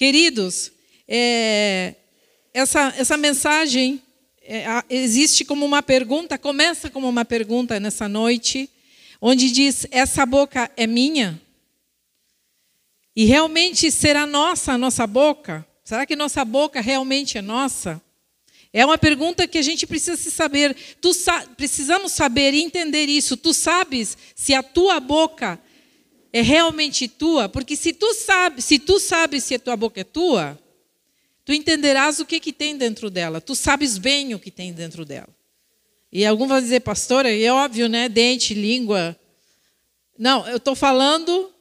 Queridos, é, essa, essa mensagem é, existe como uma pergunta, começa como uma pergunta nessa noite, onde diz: Essa boca é minha? E realmente será nossa a nossa boca? Será que nossa boca realmente é nossa? É uma pergunta que a gente precisa se saber. Sa precisamos saber e entender isso. Tu sabes se a tua boca é realmente tua? Porque se tu sabes, se tu sabes se a tua boca é tua, tu entenderás o que, que tem dentro dela. Tu sabes bem o que tem dentro dela. E algum vai dizer, pastora, é óbvio, né? Dente, língua. Não, eu estou falando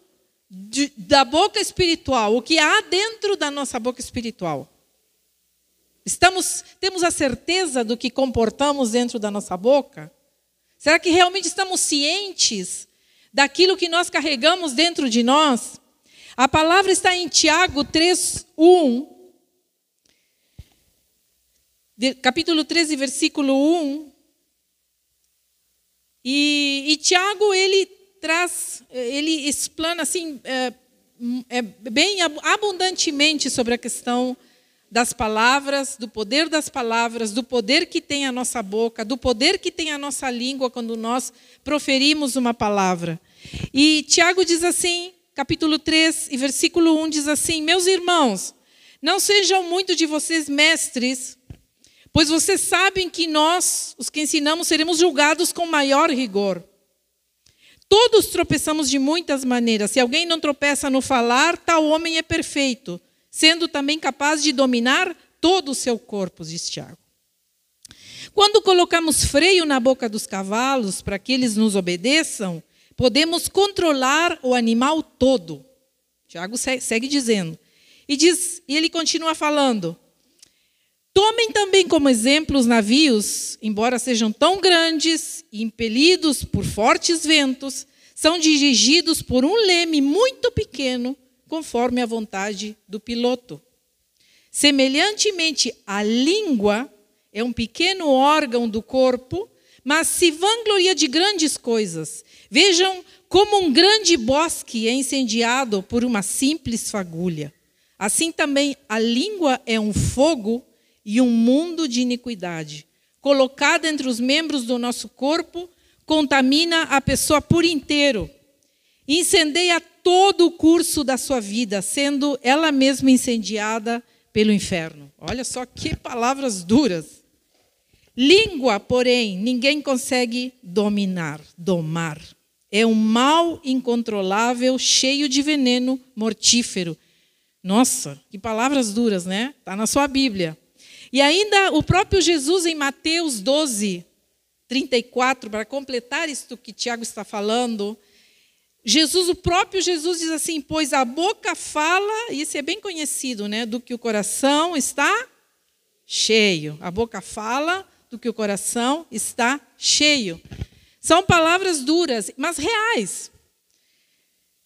de, da boca espiritual, o que há dentro da nossa boca espiritual. Estamos, temos a certeza do que comportamos dentro da nossa boca? Será que realmente estamos cientes daquilo que nós carregamos dentro de nós? A palavra está em Tiago 3, 1. Capítulo 13, versículo 1. E, e Tiago, ele traz, ele explana assim, é, é, bem abundantemente sobre a questão das palavras, do poder das palavras, do poder que tem a nossa boca, do poder que tem a nossa língua quando nós proferimos uma palavra. E Tiago diz assim, capítulo 3 e versículo 1 diz assim: Meus irmãos, não sejam muito de vocês mestres, pois vocês sabem que nós, os que ensinamos, seremos julgados com maior rigor. Todos tropeçamos de muitas maneiras. Se alguém não tropeça no falar, tal homem é perfeito, sendo também capaz de dominar todo o seu corpo, diz Tiago. Quando colocamos freio na boca dos cavalos para que eles nos obedeçam, podemos controlar o animal todo. Tiago segue dizendo. E, diz, e ele continua falando: Tomem também como exemplo os navios, embora sejam tão grandes e impelidos por fortes ventos, são dirigidos por um leme muito pequeno, conforme a vontade do piloto. Semelhantemente, a língua é um pequeno órgão do corpo, mas se vangloria de grandes coisas. Vejam como um grande bosque é incendiado por uma simples fagulha. Assim também a língua é um fogo e um mundo de iniquidade. Colocada entre os membros do nosso corpo, contamina a pessoa por inteiro. Incendeia todo o curso da sua vida, sendo ela mesma incendiada pelo inferno. Olha só que palavras duras. Língua, porém, ninguém consegue dominar, domar. É um mal incontrolável, cheio de veneno mortífero. Nossa, que palavras duras, né? Está na sua Bíblia. E ainda o próprio Jesus, em Mateus 12, 34, para completar isto que Tiago está falando, Jesus, o próprio Jesus diz assim: Pois a boca fala, isso é bem conhecido, né? Do que o coração está cheio. A boca fala do que o coração está cheio. São palavras duras, mas reais.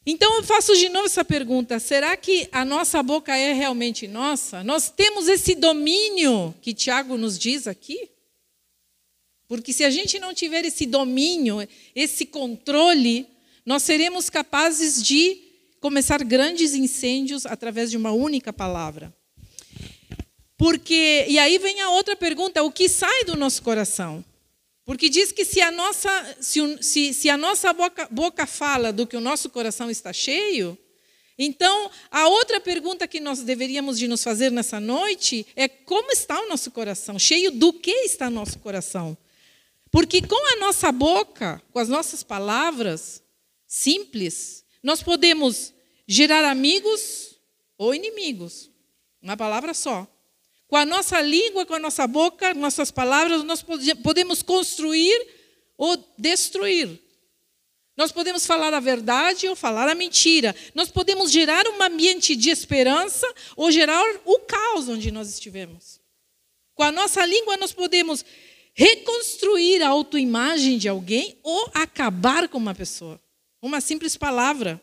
Então eu faço de novo essa pergunta: será que a nossa boca é realmente nossa? Nós temos esse domínio que Tiago nos diz aqui? Porque se a gente não tiver esse domínio, esse controle, nós seremos capazes de começar grandes incêndios através de uma única palavra. Porque, e aí vem a outra pergunta: o que sai do nosso coração? Porque diz que se a nossa, se, se, a nossa boca, boca fala do que o nosso coração está cheio, então a outra pergunta que nós deveríamos de nos fazer nessa noite é como está o nosso coração? Cheio do que está o nosso coração? Porque com a nossa boca, com as nossas palavras simples, nós podemos gerar amigos ou inimigos. Uma palavra só. Com a nossa língua, com a nossa boca, nossas palavras, nós podemos construir ou destruir. Nós podemos falar a verdade ou falar a mentira. Nós podemos gerar um ambiente de esperança ou gerar o caos onde nós estivemos. Com a nossa língua, nós podemos reconstruir a autoimagem de alguém ou acabar com uma pessoa. Uma simples palavra.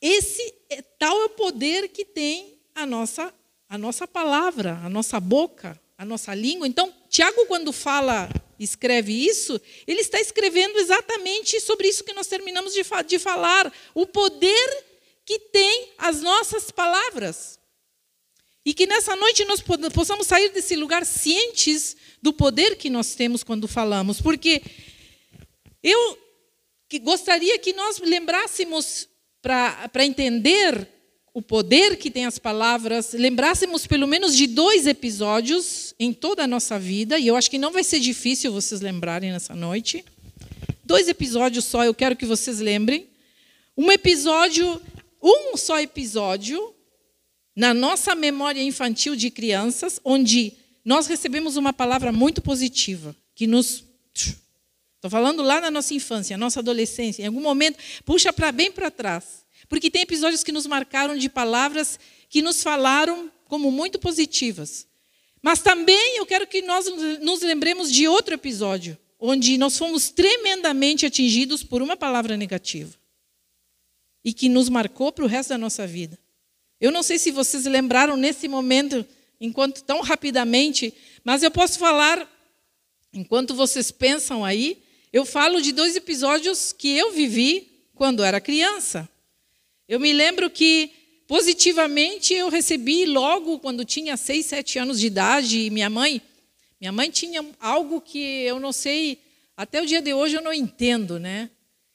Esse é tal é o poder que tem a nossa a nossa palavra, a nossa boca, a nossa língua. Então, Tiago, quando fala, escreve isso, ele está escrevendo exatamente sobre isso que nós terminamos de, de falar: o poder que tem as nossas palavras. E que nessa noite nós possamos sair desse lugar cientes do poder que nós temos quando falamos. Porque eu gostaria que nós lembrássemos, para entender o poder que tem as palavras, lembrássemos pelo menos de dois episódios em toda a nossa vida, e eu acho que não vai ser difícil vocês lembrarem nessa noite. Dois episódios só, eu quero que vocês lembrem. Um episódio, um só episódio, na nossa memória infantil de crianças, onde nós recebemos uma palavra muito positiva, que nos. Estou falando lá na nossa infância, nossa adolescência, em algum momento, puxa para bem para trás. Porque tem episódios que nos marcaram de palavras que nos falaram como muito positivas. Mas também eu quero que nós nos lembremos de outro episódio, onde nós fomos tremendamente atingidos por uma palavra negativa e que nos marcou para o resto da nossa vida. Eu não sei se vocês lembraram nesse momento, enquanto tão rapidamente, mas eu posso falar, enquanto vocês pensam aí, eu falo de dois episódios que eu vivi quando era criança. Eu me lembro que positivamente eu recebi logo quando tinha seis, sete anos de idade, e minha mãe, minha mãe tinha algo que eu não sei, até o dia de hoje eu não entendo, né?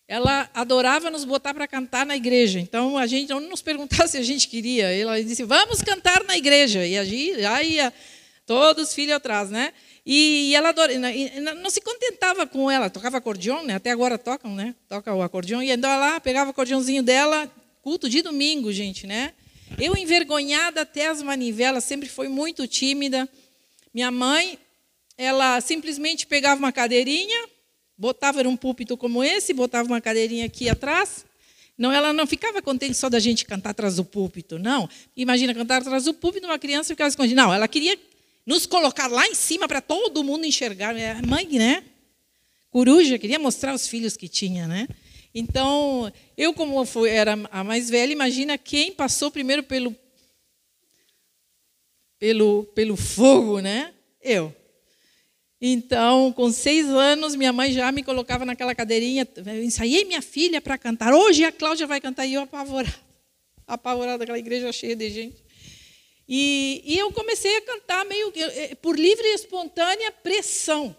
ela adorava nos botar para cantar na igreja. Então a gente não nos perguntava se a gente queria. Ela disse: "Vamos cantar na igreja". E a gente já ia todos os filhos atrás, né? E, ela adora, não se contentava com ela, tocava acordeão, né? Até agora tocam, né? Toca o acordeão e andava lá, pegava o acordeãozinho dela, culto de domingo, gente, né? Eu envergonhada até as manivelas, sempre foi muito tímida. Minha mãe, ela simplesmente pegava uma cadeirinha, Botava era um púlpito como esse, botava uma cadeirinha aqui atrás. Não, ela não ficava contente só da gente cantar atrás do púlpito, não. Imagina cantar atrás do púlpito, uma criança ficava escondida. Não, ela queria nos colocar lá em cima para todo mundo enxergar. É, mãe, né? Coruja, queria mostrar os filhos que tinha, né? Então, eu como fui, era a mais velha, imagina quem passou primeiro pelo pelo pelo fogo, né? Eu. Então, com seis anos, minha mãe já me colocava naquela cadeirinha. Eu ensaiei minha filha para cantar. Hoje a Cláudia vai cantar e eu apavorada. Apavorada, aquela igreja cheia de gente. E, e eu comecei a cantar meio eh, por livre e espontânea pressão.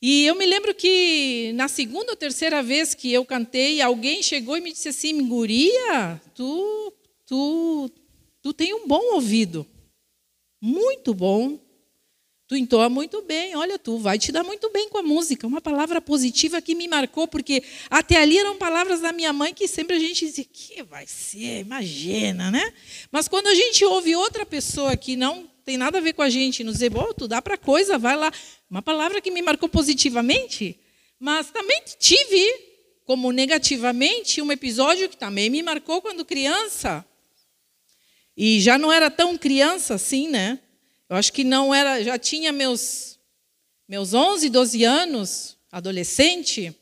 E eu me lembro que na segunda ou terceira vez que eu cantei, alguém chegou e me disse assim: Guria, tu, tu, tu tem um bom ouvido. Muito bom. Tu entoa muito bem, olha, tu vai te dar muito bem com a música. Uma palavra positiva que me marcou, porque até ali eram palavras da minha mãe que sempre a gente dizia, que vai ser, imagina, né? Mas quando a gente ouve outra pessoa que não tem nada a ver com a gente, nos dizer, oh, tu dá para coisa, vai lá. Uma palavra que me marcou positivamente, mas também tive, como negativamente, um episódio que também me marcou quando criança. E já não era tão criança assim, né? Eu acho que não era, já tinha meus meus 11, 12 anos, adolescente.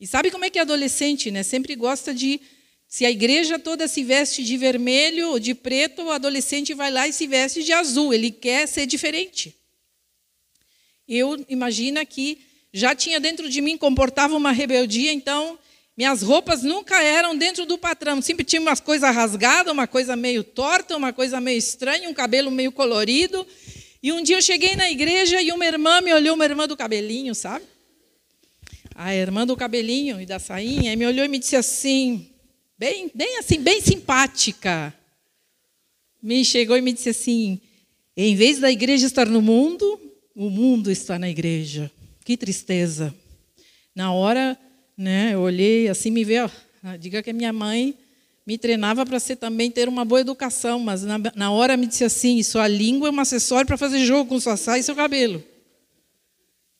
E sabe como é que é adolescente, né? Sempre gosta de se a igreja toda se veste de vermelho ou de preto, o adolescente vai lá e se veste de azul, ele quer ser diferente. Eu imagino que já tinha dentro de mim comportava uma rebeldia, então minhas roupas nunca eram dentro do patrão, sempre tinha umas coisas rasgadas, uma coisa meio torta, uma coisa meio estranha, um cabelo meio colorido. E um dia eu cheguei na igreja e uma irmã me olhou, uma irmã do cabelinho, sabe? A irmã do cabelinho e da sainha, e me olhou e me disse assim, bem, bem assim, bem simpática. Me chegou e me disse assim: em vez da igreja estar no mundo, o mundo está na igreja. Que tristeza. Na hora né? Eu olhei assim, me veio, ah, diga que a minha mãe me treinava para ser também ter uma boa educação, mas na, na hora me disse assim: sua língua é um acessório para fazer jogo com sua saia e seu cabelo.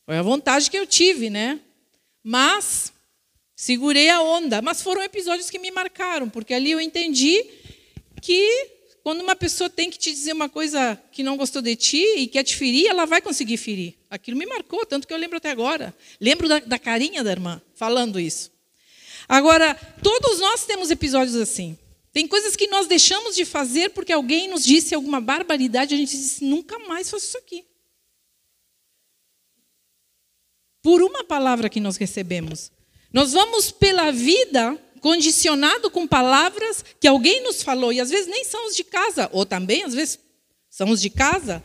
Foi a vontade que eu tive, né? Mas segurei a onda. Mas foram episódios que me marcaram, porque ali eu entendi que quando uma pessoa tem que te dizer uma coisa que não gostou de ti e quer te ferir, ela vai conseguir ferir. Aquilo me marcou, tanto que eu lembro até agora. Lembro da, da carinha da irmã falando isso. Agora, todos nós temos episódios assim. Tem coisas que nós deixamos de fazer porque alguém nos disse alguma barbaridade, a gente disse, nunca mais faço isso aqui. Por uma palavra que nós recebemos. Nós vamos pela vida condicionado com palavras que alguém nos falou, e às vezes nem são os de casa, ou também às vezes são os de casa.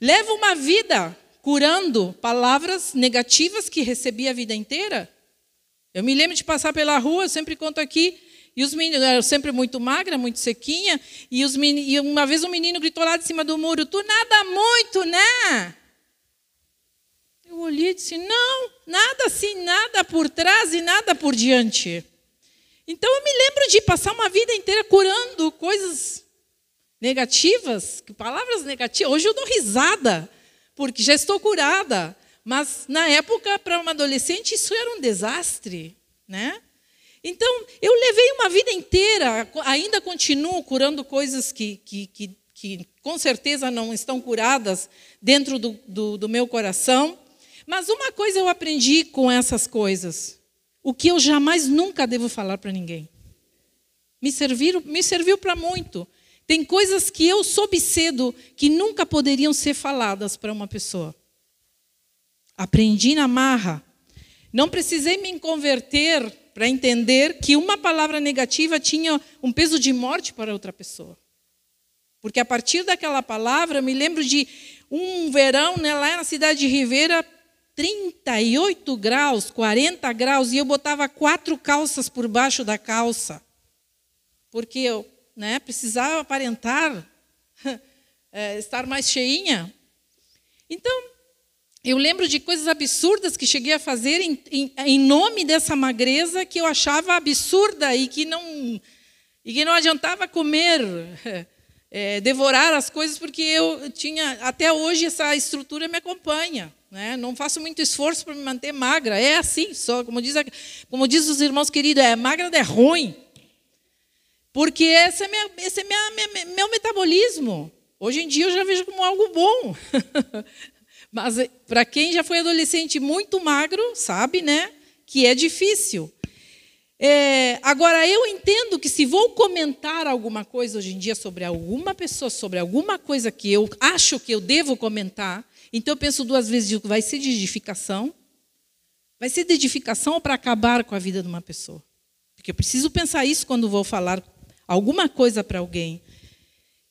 Leva uma vida curando palavras negativas que recebi a vida inteira. Eu me lembro de passar pela rua, eu sempre conto aqui, e os meninos, eu sempre muito magra, muito sequinha, e, os meninos, e uma vez um menino gritou lá de cima do muro: Tu nada muito, né? Eu olhei e disse: Não, nada assim, nada por trás e nada por diante. Então eu me lembro de passar uma vida inteira curando coisas negativas, palavras negativas. Hoje eu dou risada, porque já estou curada. Mas na época, para uma adolescente, isso era um desastre, né? Então, eu levei uma vida inteira, ainda continuo curando coisas que, que, que, que com certeza não estão curadas dentro do, do, do meu coração. Mas uma coisa eu aprendi com essas coisas: o que eu jamais nunca devo falar para ninguém. Me, serviram, me serviu para muito. Tem coisas que eu soube cedo que nunca poderiam ser faladas para uma pessoa. Aprendi na marra. Não precisei me converter para entender que uma palavra negativa tinha um peso de morte para outra pessoa. Porque a partir daquela palavra, eu me lembro de um verão né, lá na cidade de Ribeira, 38 graus, 40 graus, e eu botava quatro calças por baixo da calça. Porque eu né, precisava aparentar é, estar mais cheinha. Então, eu lembro de coisas absurdas que cheguei a fazer em, em, em, nome dessa magreza que eu achava absurda e que não, e que não adiantava comer, é, devorar as coisas, porque eu tinha, até hoje, essa estrutura me acompanha. Né? Não faço muito esforço para me manter magra. É assim, só como diz, como diz os irmãos queridos, é magra é ruim. Porque esse é, minha, esse é minha, minha, meu metabolismo. Hoje em dia eu já vejo como algo bom. Mas eh, para quem já foi adolescente muito magro, sabe, né, que é difícil. É, agora, eu entendo que se vou comentar alguma coisa hoje em dia sobre alguma pessoa, sobre alguma coisa que eu acho que eu devo comentar, então eu penso duas vezes, vai ser de edificação? Vai ser de edificação ou para acabar com a vida de uma pessoa? Porque eu preciso pensar isso quando vou falar alguma coisa para alguém.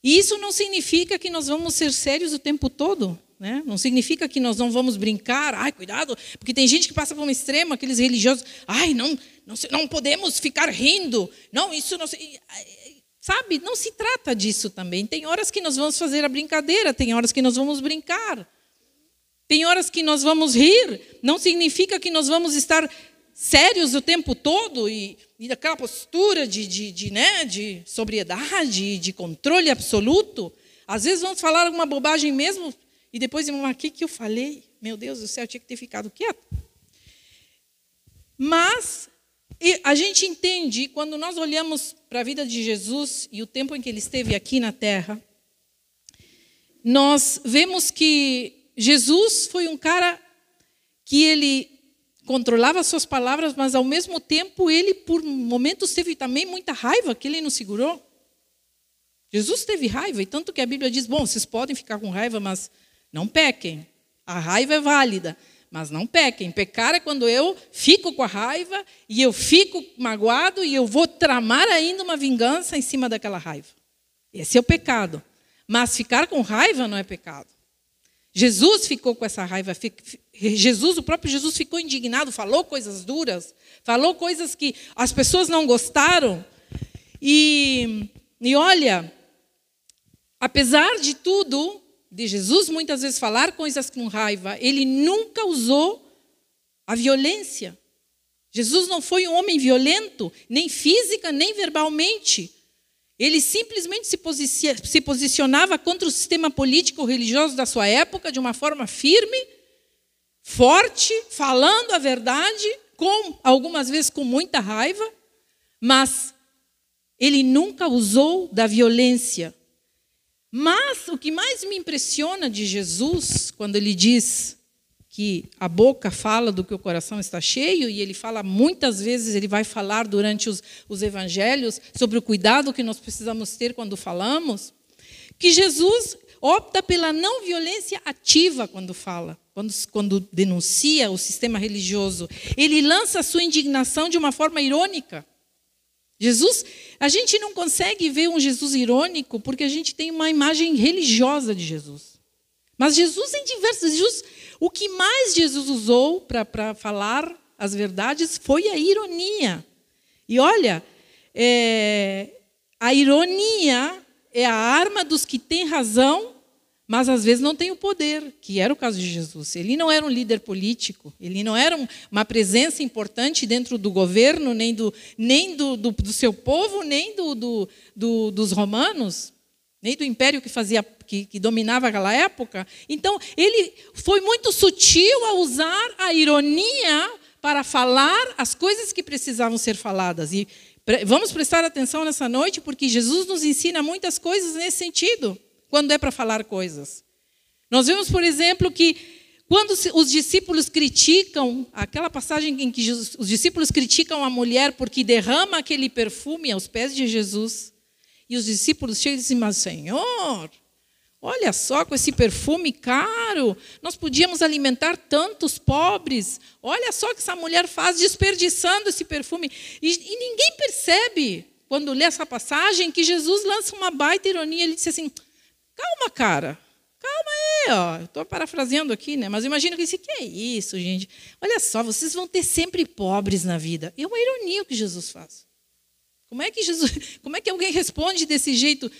E isso não significa que nós vamos ser sérios o tempo todo. Né? Não significa que nós não vamos brincar, ai, cuidado, porque tem gente que passa por um extremo, aqueles religiosos, ai, não, não, não podemos ficar rindo, não, isso não. Sabe, não se trata disso também. Tem horas que nós vamos fazer a brincadeira, tem horas que nós vamos brincar, tem horas que nós vamos rir, não significa que nós vamos estar sérios o tempo todo e, e daquela postura de, de, de, né, de sobriedade, de controle absoluto. Às vezes vamos falar alguma bobagem mesmo e depois, o que, que eu falei? Meu Deus do céu, eu tinha que ter ficado quieto. Mas a gente entende, quando nós olhamos para a vida de Jesus e o tempo em que ele esteve aqui na terra, nós vemos que Jesus foi um cara que ele controlava suas palavras, mas ao mesmo tempo ele, por momentos, teve também muita raiva que ele não segurou. Jesus teve raiva, e tanto que a Bíblia diz: bom, vocês podem ficar com raiva, mas não pequem. A raiva é válida, mas não pequem. Pecar é quando eu fico com a raiva e eu fico magoado e eu vou tramar ainda uma vingança em cima daquela raiva. Esse é o pecado. Mas ficar com raiva não é pecado. Jesus ficou com essa raiva. Jesus, o próprio Jesus ficou indignado, falou coisas duras, falou coisas que as pessoas não gostaram. E, e olha, apesar de tudo, de Jesus muitas vezes falar coisas com raiva, ele nunca usou a violência. Jesus não foi um homem violento, nem física, nem verbalmente. Ele simplesmente se posicionava contra o sistema político religioso da sua época de uma forma firme, forte, falando a verdade, com algumas vezes com muita raiva, mas ele nunca usou da violência. Mas o que mais me impressiona de Jesus, quando ele diz que a boca fala do que o coração está cheio, e ele fala muitas vezes, ele vai falar durante os, os evangelhos sobre o cuidado que nós precisamos ter quando falamos, que Jesus opta pela não violência ativa quando fala, quando, quando denuncia o sistema religioso. Ele lança a sua indignação de uma forma irônica. Jesus, a gente não consegue ver um Jesus irônico porque a gente tem uma imagem religiosa de Jesus. Mas Jesus em diversos, Jesus, o que mais Jesus usou para falar as verdades foi a ironia. E olha, é, a ironia é a arma dos que têm razão mas às vezes não tem o poder, que era o caso de Jesus. Ele não era um líder político, ele não era uma presença importante dentro do governo, nem do, nem do, do, do seu povo, nem do, do, do, dos romanos, nem do império que fazia que, que dominava aquela época. Então, ele foi muito sutil a usar a ironia para falar as coisas que precisavam ser faladas. E vamos prestar atenção nessa noite, porque Jesus nos ensina muitas coisas nesse sentido quando é para falar coisas. Nós vemos, por exemplo, que quando os discípulos criticam, aquela passagem em que os discípulos criticam a mulher porque derrama aquele perfume aos pés de Jesus, e os discípulos chegam e dizem, mas Senhor, olha só com esse perfume caro, nós podíamos alimentar tantos pobres, olha só o que essa mulher faz desperdiçando esse perfume. E, e ninguém percebe, quando lê essa passagem, que Jesus lança uma baita ironia, ele disse assim, Calma, cara. Calma aí, ó. Estou parafraseando aqui, né? Mas imagina que isso que é isso, gente. Olha só, vocês vão ter sempre pobres na vida. É uma ironia o que Jesus faz. Como é que Jesus, como é que alguém responde desse jeito?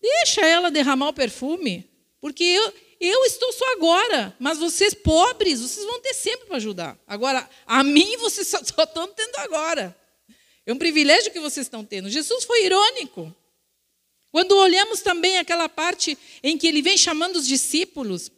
Deixa ela derramar o perfume, porque eu, eu estou só agora, mas vocês pobres, vocês vão ter sempre para ajudar. Agora, a mim vocês só, só estão tendo agora. É um privilégio que vocês estão tendo. Jesus foi irônico. Quando olhamos também aquela parte em que ele vem chamando os discípulos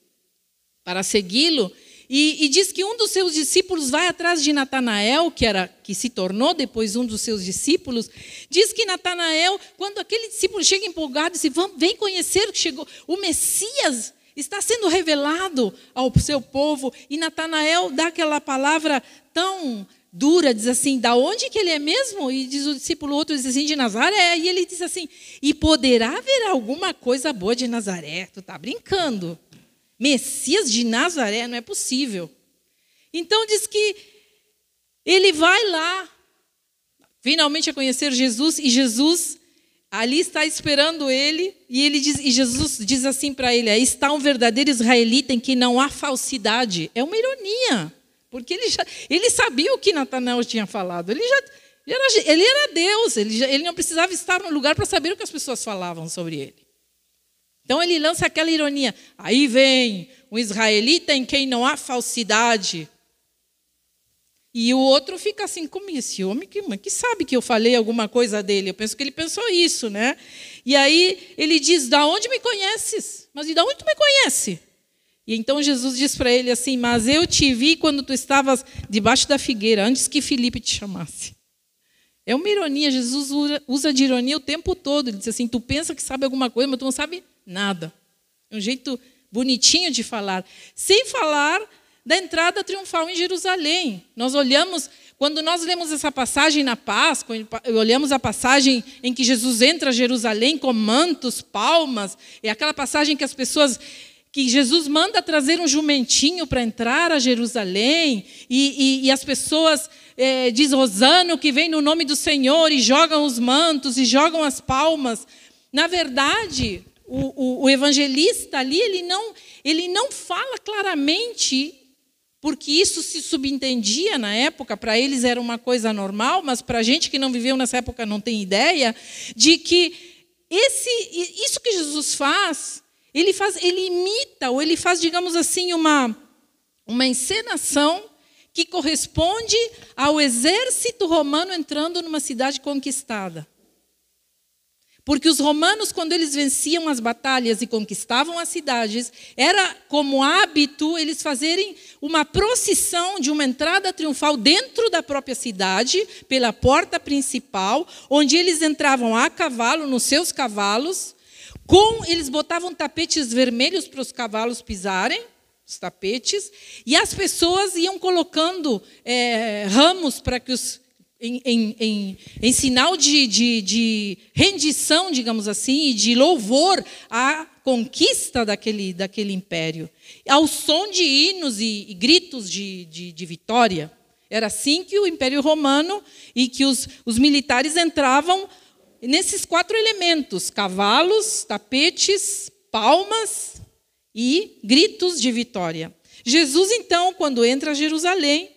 para segui-lo, e, e, diz que um dos seus discípulos vai atrás de Natanael, que era que se tornou depois um dos seus discípulos. Diz que Natanael, quando aquele discípulo chega empolgado, diz: vem conhecer que chegou o Messias está sendo revelado ao seu povo. E Natanael dá aquela palavra tão dura, diz assim, da onde que ele é mesmo? E diz o discípulo outro, diz assim, de Nazaré. E ele diz assim, e poderá haver alguma coisa boa de Nazaré? Tu está brincando. Messias de Nazaré, não é possível. Então diz que ele vai lá, finalmente a conhecer Jesus, e Jesus ali está esperando ele, e ele diz, e Jesus diz assim para ele: está um verdadeiro israelita em que não há falsidade. É uma ironia. Porque ele, já, ele sabia o que Natanael tinha falado. Ele já ele era, ele era Deus, ele, já, ele não precisava estar no lugar para saber o que as pessoas falavam sobre ele. Então ele lança aquela ironia. Aí vem um israelita em quem não há falsidade. E o outro fica assim, como esse homem que, que sabe que eu falei alguma coisa dele? Eu penso que ele pensou isso, né? E aí ele diz: Da onde me conheces? Mas e da onde tu me conhece? E então Jesus diz para ele assim: Mas eu te vi quando tu estavas debaixo da figueira, antes que Filipe te chamasse. É uma ironia, Jesus usa de ironia o tempo todo. Ele diz assim: Tu pensa que sabe alguma coisa, mas tu não sabe nada. É um jeito bonitinho de falar. Sem falar da entrada triunfal em Jerusalém. Nós olhamos, quando nós lemos essa passagem na Páscoa, olhamos a passagem em que Jesus entra a Jerusalém com mantos, palmas, é aquela passagem que as pessoas que Jesus manda trazer um jumentinho para entrar a Jerusalém, e, e, e as pessoas é, diz Rosano que vem no nome do Senhor e jogam os mantos e jogam as palmas. Na verdade, o, o, o evangelista ali ele não, ele não fala claramente porque isso se subentendia na época, para eles era uma coisa normal, mas para a gente que não viveu nessa época não tem ideia, de que esse, isso que Jesus faz ele faz, ele imita ou ele faz, digamos assim, uma uma encenação que corresponde ao exército romano entrando numa cidade conquistada. Porque os romanos, quando eles venciam as batalhas e conquistavam as cidades, era como hábito eles fazerem uma procissão de uma entrada triunfal dentro da própria cidade, pela porta principal, onde eles entravam a cavalo, nos seus cavalos, com eles botavam tapetes vermelhos para os cavalos pisarem, os tapetes, e as pessoas iam colocando é, ramos para que os em, em, em, em sinal de, de, de, rendição, digamos assim, e de louvor à conquista daquele, daquele império, ao som de hinos e, e gritos de, de, de vitória. Era assim que o Império Romano e que os, os militares entravam nesses quatro elementos: cavalos, tapetes, palmas e gritos de vitória. Jesus, então, quando entra a Jerusalém,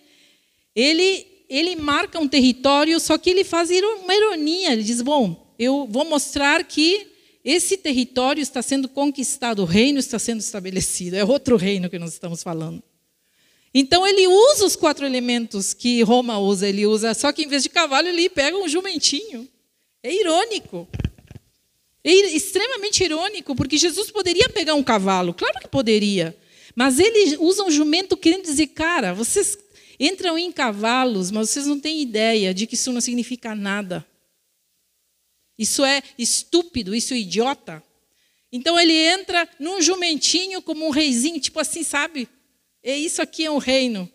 ele, ele marca um território, só que ele faz uma ironia. Ele diz: Bom, eu vou mostrar que esse território está sendo conquistado, o reino está sendo estabelecido. É outro reino que nós estamos falando. Então ele usa os quatro elementos que Roma usa, ele usa, só que em vez de cavalo ele pega um jumentinho. É irônico. É extremamente irônico, porque Jesus poderia pegar um cavalo, claro que poderia. Mas ele usa um jumento querendo dizer, cara, vocês entram em cavalos, mas vocês não têm ideia de que isso não significa nada. Isso é estúpido, isso é idiota. Então ele entra num jumentinho como um reizinho, tipo assim, sabe? É isso aqui é um reino.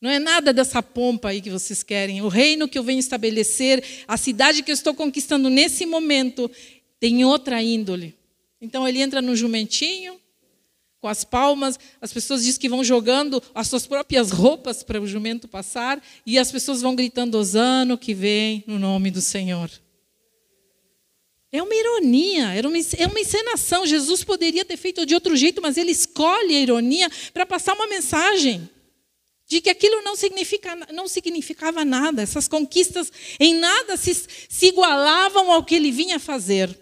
Não é nada dessa pompa aí que vocês querem. O reino que eu venho estabelecer, a cidade que eu estou conquistando nesse momento, tem outra índole. Então ele entra no jumentinho, com as palmas, as pessoas dizem que vão jogando as suas próprias roupas para o jumento passar, e as pessoas vão gritando: Osano que vem no nome do Senhor. É uma ironia, é uma encenação. Jesus poderia ter feito de outro jeito, mas ele escolhe a ironia para passar uma mensagem de que aquilo não, significa, não significava nada, essas conquistas em nada se, se igualavam ao que ele vinha fazer.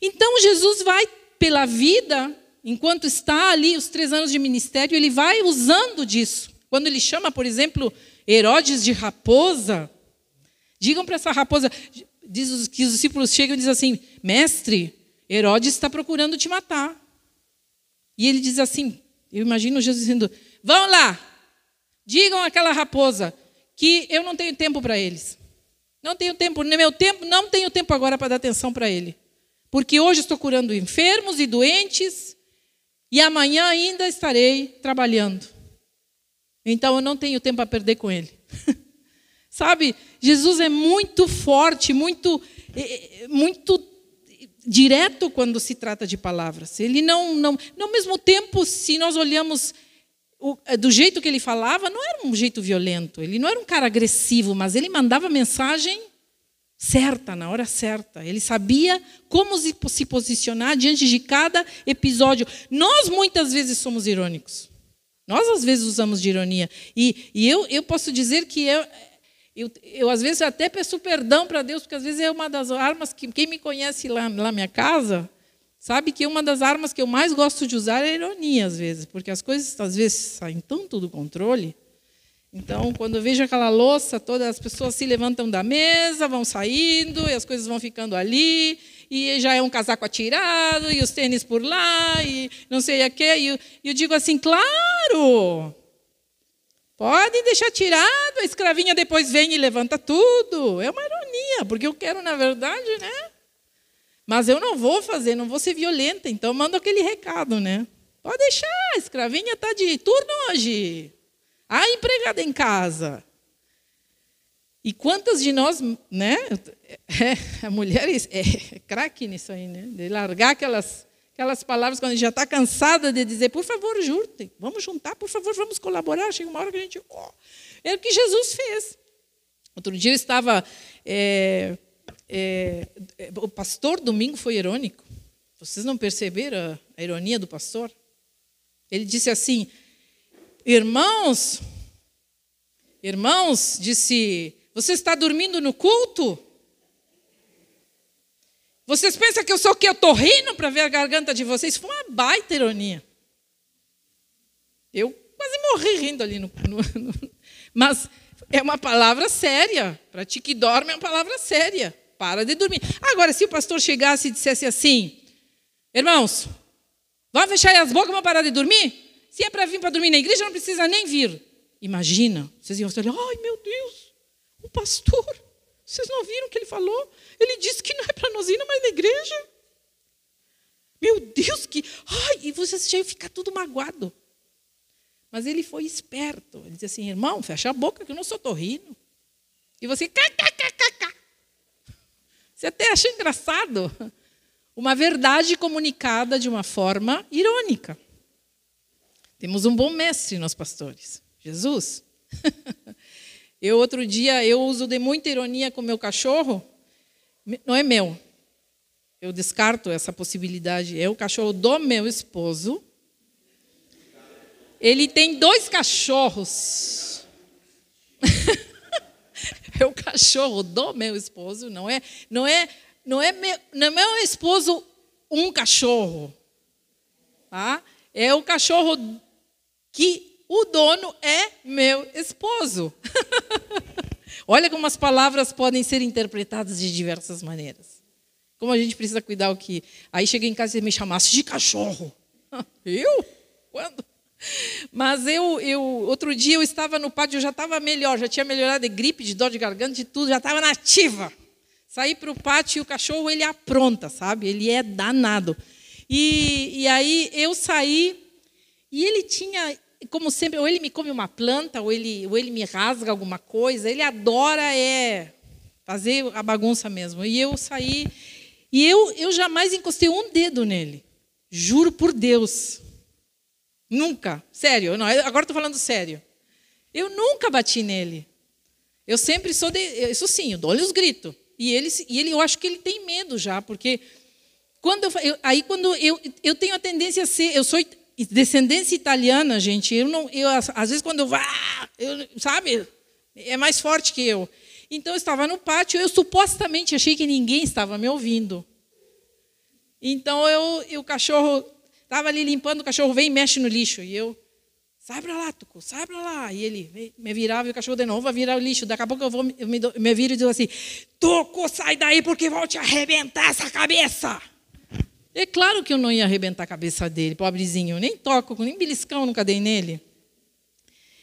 Então Jesus vai pela vida, enquanto está ali os três anos de ministério, ele vai usando disso. Quando ele chama, por exemplo, Herodes de raposa, digam para essa raposa, diz que os discípulos chegam e dizem assim: Mestre, Herodes está procurando te matar. E ele diz assim: Eu imagino Jesus dizendo: Vão lá, digam àquela raposa que eu não tenho tempo para eles. Não tenho tempo, no meu tempo, não tenho tempo agora para dar atenção para ele. Porque hoje estou curando enfermos e doentes e amanhã ainda estarei trabalhando. Então eu não tenho tempo a perder com ele. Sabe, Jesus é muito forte, muito, é, é, muito direto quando se trata de palavras. Ele não, não, ao mesmo tempo, se nós olhamos é, do jeito que ele falava, não era um jeito violento. Ele não era um cara agressivo, mas ele mandava mensagem certa, na hora certa. Ele sabia como se posicionar diante de cada episódio. Nós muitas vezes somos irônicos. Nós às vezes usamos de ironia. E, e eu, eu posso dizer que eu, eu, eu, às vezes, até peço perdão para Deus, porque às vezes é uma das armas que, quem me conhece lá na minha casa, sabe que uma das armas que eu mais gosto de usar é a ironia, às vezes, porque as coisas, às vezes, saem tanto do controle. Então, quando eu vejo aquela louça, todas as pessoas se levantam da mesa, vão saindo, e as coisas vão ficando ali, e já é um casaco atirado, e os tênis por lá, e não sei o quê. E eu, eu digo assim, claro, Podem deixar tirado, a escravinha depois vem e levanta tudo. É uma ironia, porque eu quero, na verdade, né? Mas eu não vou fazer, não vou ser violenta, então mando aquele recado, né? Pode deixar, a escravinha está de turno hoje. A empregada em casa. E quantas de nós, né? É, a mulher é, é craque nisso aí, né? De largar aquelas aquelas palavras quando a gente já está cansada de dizer, por favor, juntem, vamos juntar, por favor, vamos colaborar. Chega uma hora que a gente. Oh, é o que Jesus fez. Outro dia eu estava. É, é, o pastor domingo foi irônico. Vocês não perceberam a, a ironia do pastor? Ele disse assim: Irmãos, irmãos, disse, você está dormindo no culto? Vocês pensam que eu sou o quê? Eu estou rindo para ver a garganta de vocês? Foi uma baita ironia. Eu quase morri rindo ali. No, no, no, mas é uma palavra séria. Para ti que dorme é uma palavra séria. Para de dormir. Agora, se o pastor chegasse e dissesse assim: Irmãos, vão fechar as bocas e parar de dormir? Se é para vir para dormir na igreja, não precisa nem vir. Imagina, vocês iam olhar: ai meu Deus, o pastor. Vocês não viram o que ele falou? Ele disse que não é para nós ir mais na igreja. Meu Deus, que. Ai, e você já ia ficar tudo magoado. Mas ele foi esperto. Ele disse assim: irmão, fecha a boca que eu não sou torrino. E você. Kkkk. Você até acha engraçado. Uma verdade comunicada de uma forma irônica. Temos um bom mestre, nós pastores. Jesus. eu outro dia eu uso de muita ironia com meu cachorro. Não é meu. Eu descarto essa possibilidade. É o cachorro do meu esposo. Ele tem dois cachorros. é o cachorro do meu esposo, não é? Não é, não é meu, não é meu esposo um cachorro. Tá? É o cachorro que o dono é meu esposo. Olha como as palavras podem ser interpretadas de diversas maneiras. Como a gente precisa cuidar o que. Aí cheguei em casa e me chamasse de cachorro. Eu? Quando? Mas eu, eu, outro dia eu estava no pátio, eu já estava melhor, já tinha melhorado de gripe, de dor de garganta, de tudo, já estava nativa. Saí para o pátio e o cachorro, ele apronta, sabe? Ele é danado. E, e aí eu saí e ele tinha, como sempre, ou ele me come uma planta, ou ele, ou ele me rasga alguma coisa. Ele adora é fazer a bagunça mesmo. E eu saí e eu, eu jamais encostei um dedo nele. Juro por Deus. Nunca. Sério. Não, agora estou falando sério. Eu nunca bati nele. Eu sempre sou de. Isso sim, eu dou-lhe os gritos. E ele, e ele, eu acho que ele tem medo já, porque quando eu, eu, aí quando eu, eu tenho a tendência a ser, eu sou descendência italiana, gente. Eu não, eu às vezes quando eu vá, eu, sabe, é mais forte que eu. Então eu estava no pátio, eu supostamente achei que ninguém estava me ouvindo. Então eu, eu o cachorro Estava ali limpando, o cachorro vem e mexe no lixo. E eu, sai para lá, Tuco, sai para lá. E ele me virava e o cachorro de novo vai virar o lixo. Daqui a pouco eu, vou, eu me, me viro e digo assim: Tuco, sai daí porque vou te arrebentar essa cabeça. É claro que eu não ia arrebentar a cabeça dele, pobrezinho. Eu nem toco, nem beliscão nunca dei nele.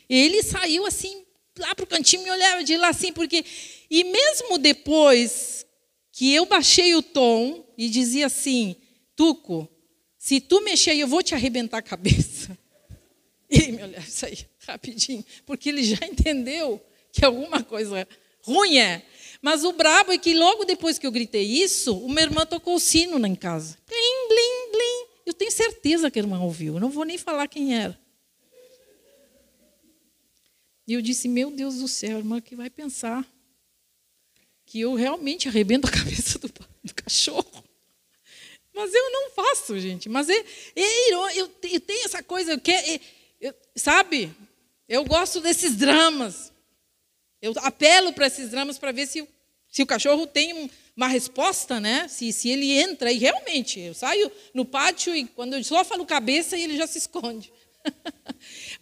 Ele saiu assim, lá para o cantinho, me olhava de lá assim, porque. E mesmo depois que eu baixei o tom e dizia assim: Tuco, se tu mexer eu vou te arrebentar a cabeça. Ele me olhava isso aí, rapidinho, porque ele já entendeu que alguma coisa ruim é. Mas o brabo é que logo depois que eu gritei isso, o meu irmão tocou o sino lá em casa. Eu tenho certeza que a irmã ouviu. Eu não vou nem falar quem era. E eu disse, meu Deus do céu, irmã, que vai pensar que eu realmente arrebento a cabeça do, do cachorro. Mas eu não faço, gente. Mas é, é eu, eu tenho essa coisa, eu quero, é, eu, sabe? Eu gosto desses dramas. Eu apelo para esses dramas para ver se, se o cachorro tem uma resposta, né? Se, se ele entra. E realmente, eu saio no pátio e quando eu só falo cabeça, ele já se esconde.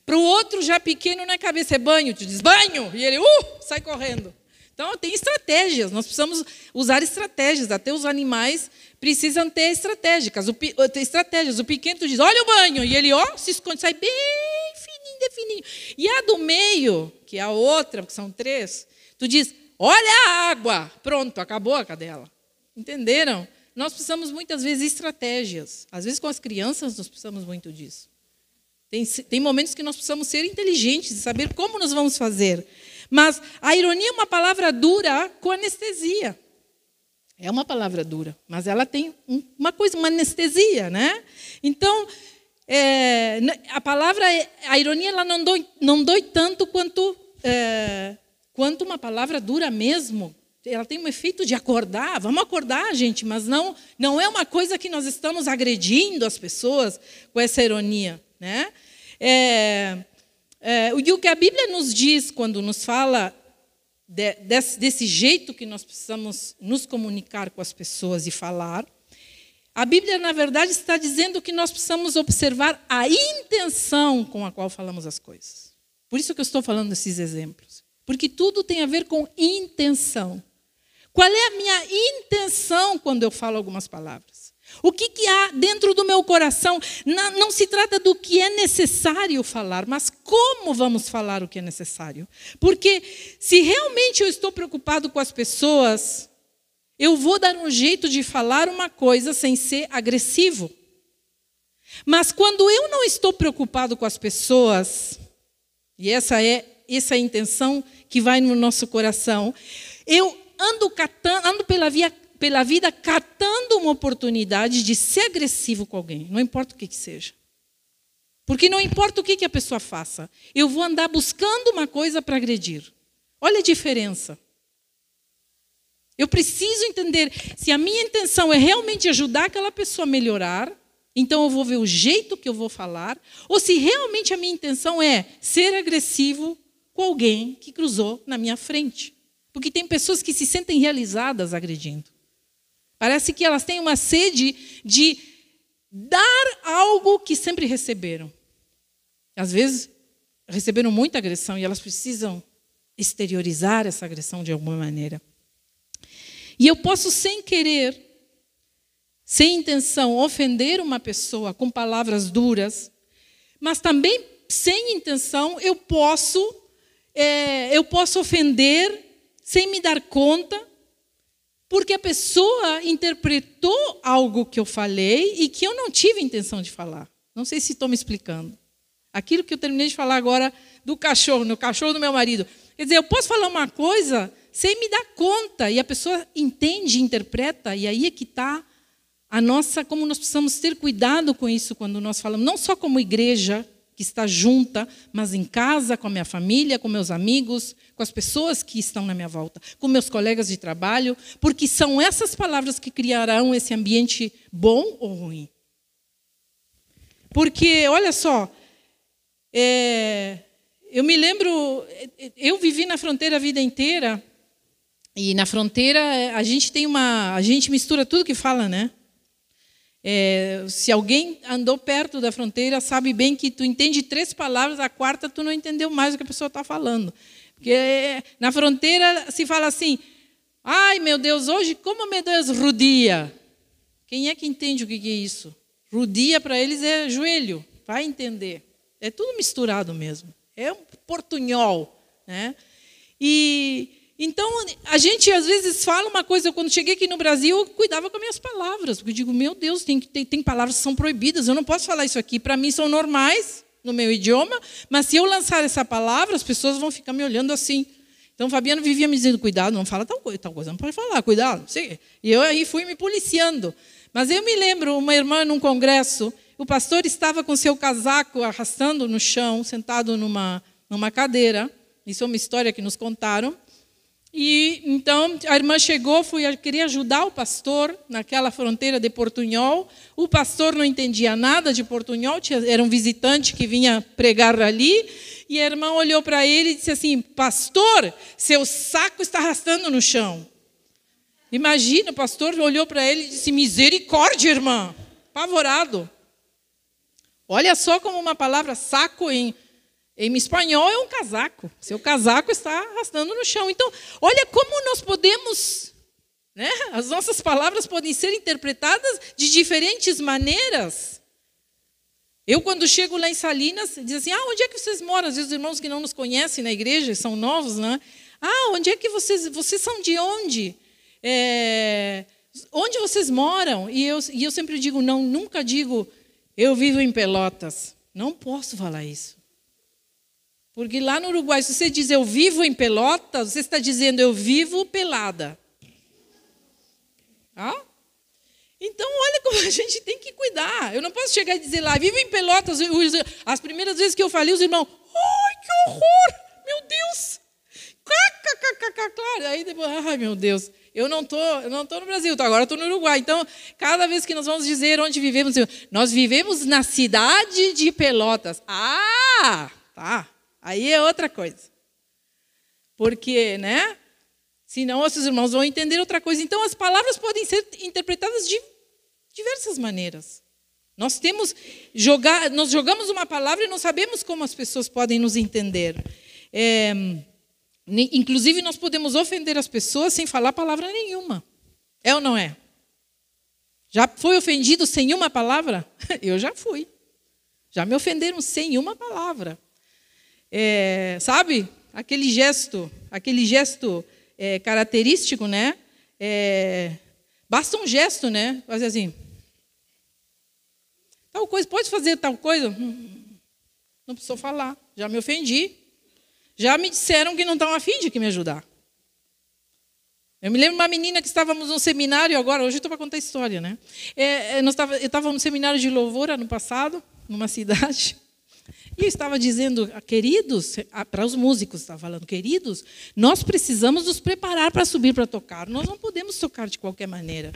para o outro já pequeno, não é cabeça, é banho. Tu diz banho! E ele, uh, sai correndo. Então, tem estratégias, nós precisamos usar estratégias, até os animais precisam ter estratégicas. O, estratégias. O pequeno tu diz, olha o banho, e ele ó, se esconde, sai bem fininho, de fininho. E a do meio, que é a outra, porque são três, tu diz, olha a água, pronto, acabou a cadela. Entenderam? Nós precisamos muitas vezes estratégias. Às vezes com as crianças nós precisamos muito disso. Tem, tem momentos que nós precisamos ser inteligentes e saber como nós vamos fazer. Mas a ironia é uma palavra dura com anestesia. É uma palavra dura, mas ela tem uma coisa, uma anestesia, né? Então, é, a palavra, a ironia, ela não dói, não dói tanto quanto, é, quanto uma palavra dura mesmo. Ela tem um efeito de acordar, vamos acordar, gente, mas não, não é uma coisa que nós estamos agredindo as pessoas com essa ironia, né? É, é, o que a Bíblia nos diz quando nos fala de, desse, desse jeito que nós precisamos nos comunicar com as pessoas e falar, a Bíblia, na verdade, está dizendo que nós precisamos observar a intenção com a qual falamos as coisas. Por isso que eu estou falando desses exemplos. Porque tudo tem a ver com intenção. Qual é a minha intenção quando eu falo algumas palavras? O que, que há dentro do meu coração? Não, se trata do que é necessário falar, mas como vamos falar o que é necessário. Porque se realmente eu estou preocupado com as pessoas, eu vou dar um jeito de falar uma coisa sem ser agressivo. Mas quando eu não estou preocupado com as pessoas, e essa é essa é intenção que vai no nosso coração, eu ando catando, ando pela via pela vida catando uma oportunidade de ser agressivo com alguém, não importa o que, que seja. Porque não importa o que, que a pessoa faça, eu vou andar buscando uma coisa para agredir. Olha a diferença. Eu preciso entender se a minha intenção é realmente ajudar aquela pessoa a melhorar, então eu vou ver o jeito que eu vou falar, ou se realmente a minha intenção é ser agressivo com alguém que cruzou na minha frente. Porque tem pessoas que se sentem realizadas agredindo. Parece que elas têm uma sede de dar algo que sempre receberam. Às vezes, receberam muita agressão e elas precisam exteriorizar essa agressão de alguma maneira. E eu posso, sem querer, sem intenção, ofender uma pessoa com palavras duras, mas também, sem intenção, eu posso, é, eu posso ofender sem me dar conta, porque a pessoa interpretou algo que eu falei e que eu não tive intenção de falar. Não sei se estou me explicando. Aquilo que eu terminei de falar agora do cachorro, no cachorro do meu marido. Quer dizer, eu posso falar uma coisa sem me dar conta, e a pessoa entende, interpreta, e aí é que está a nossa, como nós precisamos ter cuidado com isso quando nós falamos, não só como igreja, que está junta, mas em casa, com a minha família, com meus amigos, com as pessoas que estão na minha volta, com meus colegas de trabalho, porque são essas palavras que criarão esse ambiente bom ou ruim. Porque, olha só, é, eu me lembro, eu vivi na fronteira a vida inteira, e na fronteira a gente tem uma, a gente mistura tudo que fala, né? É, se alguém andou perto da fronteira, sabe bem que tu entende três palavras, a quarta tu não entendeu mais o que a pessoa está falando. Porque na fronteira se fala assim: ai meu Deus, hoje como meu Deus rudia. Quem é que entende o que é isso? Rudia para eles é joelho, vai entender. É tudo misturado mesmo. É um portunhol. Né? E então, a gente às vezes fala uma coisa, quando cheguei aqui no Brasil, eu cuidava com as minhas palavras, porque eu digo, meu Deus, tem, tem, tem palavras que são proibidas, eu não posso falar isso aqui, para mim são normais no meu idioma, mas se eu lançar essa palavra, as pessoas vão ficar me olhando assim. Então, Fabiano vivia me dizendo, cuidado, não fala tal coisa, tal coisa, não pode falar, cuidado. E eu aí fui me policiando. Mas eu me lembro, uma irmã num congresso, o pastor estava com seu casaco arrastando no chão, sentado numa, numa cadeira, isso é uma história que nos contaram, e então a irmã chegou, foi, queria ajudar o pastor naquela fronteira de Portunhol. O pastor não entendia nada de Portunhol, era um visitante que vinha pregar ali. E a irmã olhou para ele e disse assim: Pastor, seu saco está arrastando no chão. Imagina, o pastor olhou para ele e disse: Misericórdia, irmã. Apavorado. Olha só como uma palavra saco em em espanhol é um casaco. Seu casaco está arrastando no chão. Então, olha como nós podemos, né? As nossas palavras podem ser interpretadas de diferentes maneiras. Eu, quando chego lá em Salinas, diz assim: Ah, onde é que vocês moram? Às vezes, os irmãos que não nos conhecem na igreja, são novos, né? Ah, onde é que vocês. Vocês são de onde? É, onde vocês moram? E eu, e eu sempre digo: Não, nunca digo, eu vivo em Pelotas. Não posso falar isso. Porque lá no Uruguai, se você diz eu vivo em Pelotas, você está dizendo eu vivo pelada. Ah? Então, olha como a gente tem que cuidar. Eu não posso chegar e dizer lá, vivo em Pelotas. As primeiras vezes que eu falei, os irmãos, ai, que horror! Meu Deus! Claro. Aí depois, ai, meu Deus. Eu não tô, eu não tô no Brasil, agora estou no Uruguai. Então, cada vez que nós vamos dizer onde vivemos, nós vivemos na cidade de Pelotas. Ah, tá. Aí é outra coisa. Porque, né? Senão os irmãos vão entender outra coisa. Então as palavras podem ser interpretadas de diversas maneiras. Nós temos jogar, nós jogamos uma palavra e não sabemos como as pessoas podem nos entender. É, inclusive nós podemos ofender as pessoas sem falar palavra nenhuma. É ou não é? Já foi ofendido sem uma palavra? Eu já fui. Já me ofenderam sem uma palavra é, sabe? Aquele gesto, aquele gesto é, característico, né? É, basta um gesto, né? Fazer assim. Tal coisa, pode fazer tal coisa? Hum, não precisou falar, já me ofendi. Já me disseram que não estão afim de que me ajudar. Eu me lembro de uma menina que estávamos num seminário agora, hoje estou para contar a história, né? É, é nós tava, eu estava num seminário de louvor ano passado, numa cidade. E eu estava dizendo, queridos, para os músicos, estava falando, queridos, nós precisamos nos preparar para subir para tocar. Nós não podemos tocar de qualquer maneira.